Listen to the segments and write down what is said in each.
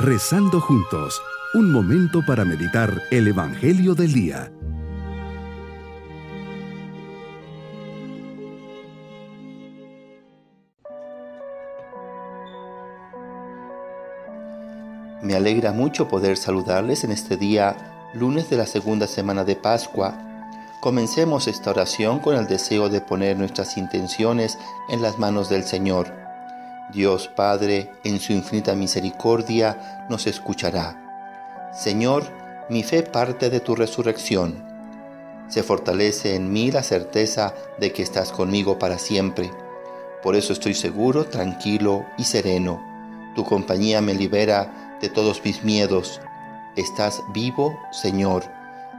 Rezando juntos, un momento para meditar el Evangelio del Día. Me alegra mucho poder saludarles en este día, lunes de la segunda semana de Pascua. Comencemos esta oración con el deseo de poner nuestras intenciones en las manos del Señor Dios Padre, en su infinita misericordia, nos escuchará. Señor, mi fe parte de tu resurrección. Se fortalece en mí la certeza de que estás conmigo para siempre. Por eso estoy seguro, tranquilo y sereno. Tu compañía me libera de todos mis miedos. Estás vivo, Señor.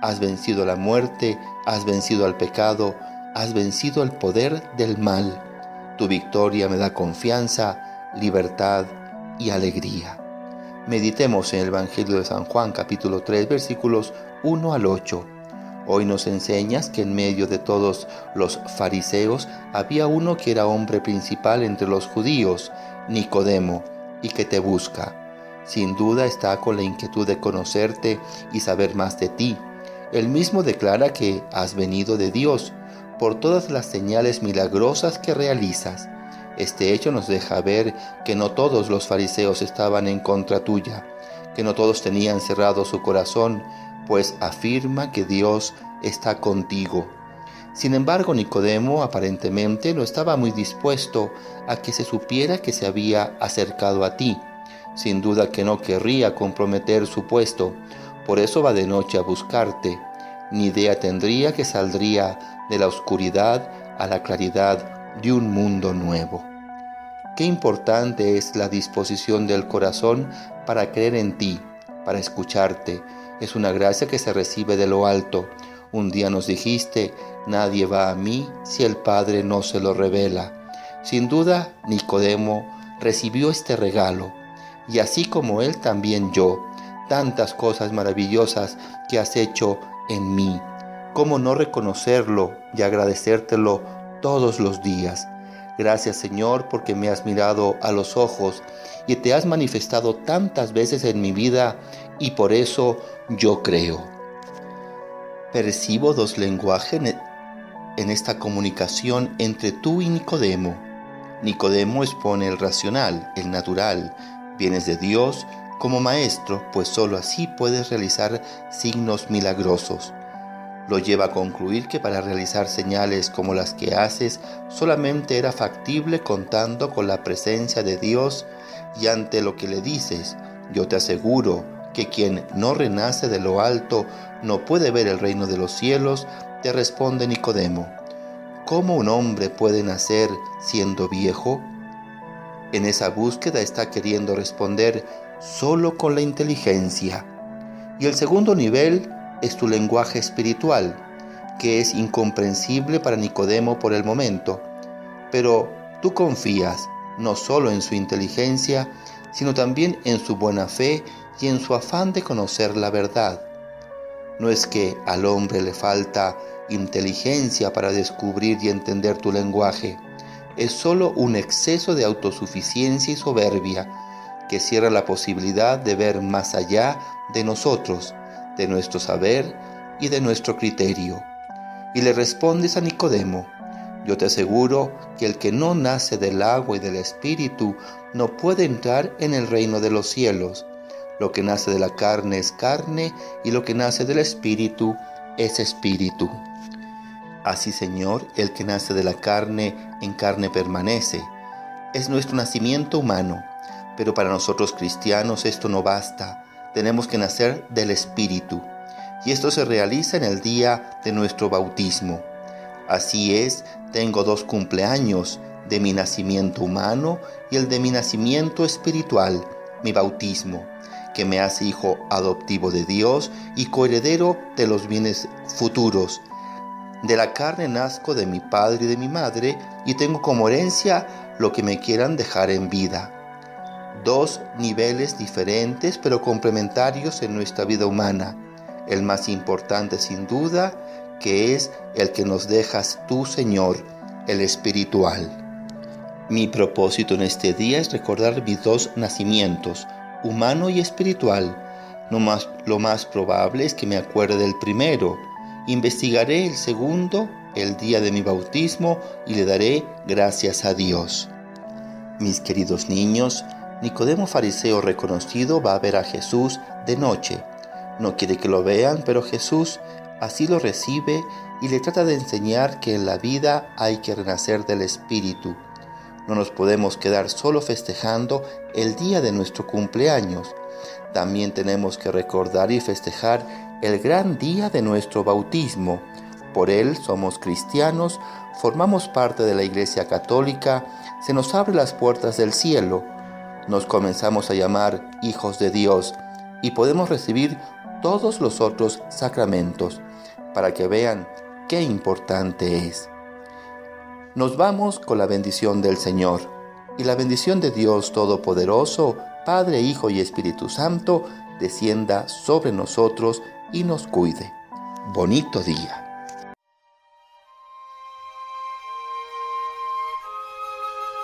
Has vencido la muerte, has vencido al pecado, has vencido el poder del mal tu victoria me da confianza, libertad y alegría. Meditemos en el Evangelio de San Juan capítulo 3 versículos 1 al 8. Hoy nos enseñas que en medio de todos los fariseos había uno que era hombre principal entre los judíos, Nicodemo, y que te busca. Sin duda está con la inquietud de conocerte y saber más de ti. Él mismo declara que has venido de Dios por todas las señales milagrosas que realizas. Este hecho nos deja ver que no todos los fariseos estaban en contra tuya, que no todos tenían cerrado su corazón, pues afirma que Dios está contigo. Sin embargo, Nicodemo aparentemente no estaba muy dispuesto a que se supiera que se había acercado a ti. Sin duda que no querría comprometer su puesto, por eso va de noche a buscarte. Ni idea tendría que saldría de la oscuridad a la claridad de un mundo nuevo. Qué importante es la disposición del corazón para creer en ti, para escucharte. Es una gracia que se recibe de lo alto. Un día nos dijiste, nadie va a mí si el Padre no se lo revela. Sin duda, Nicodemo recibió este regalo, y así como él también yo, tantas cosas maravillosas que has hecho en mí. ¿Cómo no reconocerlo y agradecértelo todos los días? Gracias Señor porque me has mirado a los ojos y te has manifestado tantas veces en mi vida y por eso yo creo. Percibo dos lenguajes en esta comunicación entre tú y Nicodemo. Nicodemo expone el racional, el natural, vienes de Dios como maestro, pues sólo así puedes realizar signos milagrosos lo lleva a concluir que para realizar señales como las que haces solamente era factible contando con la presencia de Dios y ante lo que le dices, yo te aseguro que quien no renace de lo alto no puede ver el reino de los cielos, te responde Nicodemo. ¿Cómo un hombre puede nacer siendo viejo? En esa búsqueda está queriendo responder solo con la inteligencia. Y el segundo nivel es tu lenguaje espiritual, que es incomprensible para Nicodemo por el momento, pero tú confías no solo en su inteligencia, sino también en su buena fe y en su afán de conocer la verdad. No es que al hombre le falta inteligencia para descubrir y entender tu lenguaje, es solo un exceso de autosuficiencia y soberbia que cierra la posibilidad de ver más allá de nosotros de nuestro saber y de nuestro criterio. Y le respondes a Nicodemo, yo te aseguro que el que no nace del agua y del espíritu no puede entrar en el reino de los cielos. Lo que nace de la carne es carne y lo que nace del espíritu es espíritu. Así Señor, el que nace de la carne en carne permanece. Es nuestro nacimiento humano, pero para nosotros cristianos esto no basta tenemos que nacer del Espíritu. Y esto se realiza en el día de nuestro bautismo. Así es, tengo dos cumpleaños, de mi nacimiento humano y el de mi nacimiento espiritual, mi bautismo, que me hace hijo adoptivo de Dios y coheredero de los bienes futuros. De la carne nazco de mi padre y de mi madre y tengo como herencia lo que me quieran dejar en vida dos niveles diferentes pero complementarios en nuestra vida humana. El más importante sin duda, que es el que nos dejas tú, Señor, el espiritual. Mi propósito en este día es recordar mis dos nacimientos, humano y espiritual. más, lo más probable es que me acuerde del primero. Investigaré el segundo el día de mi bautismo y le daré gracias a Dios. Mis queridos niños, Nicodemo fariseo reconocido va a ver a Jesús de noche. No quiere que lo vean, pero Jesús así lo recibe y le trata de enseñar que en la vida hay que renacer del Espíritu. No nos podemos quedar solo festejando el día de nuestro cumpleaños. También tenemos que recordar y festejar el gran día de nuestro bautismo. Por él somos cristianos, formamos parte de la Iglesia Católica, se nos abren las puertas del cielo, nos comenzamos a llamar hijos de Dios y podemos recibir todos los otros sacramentos para que vean qué importante es. Nos vamos con la bendición del Señor y la bendición de Dios Todopoderoso, Padre, Hijo y Espíritu Santo, descienda sobre nosotros y nos cuide. Bonito día.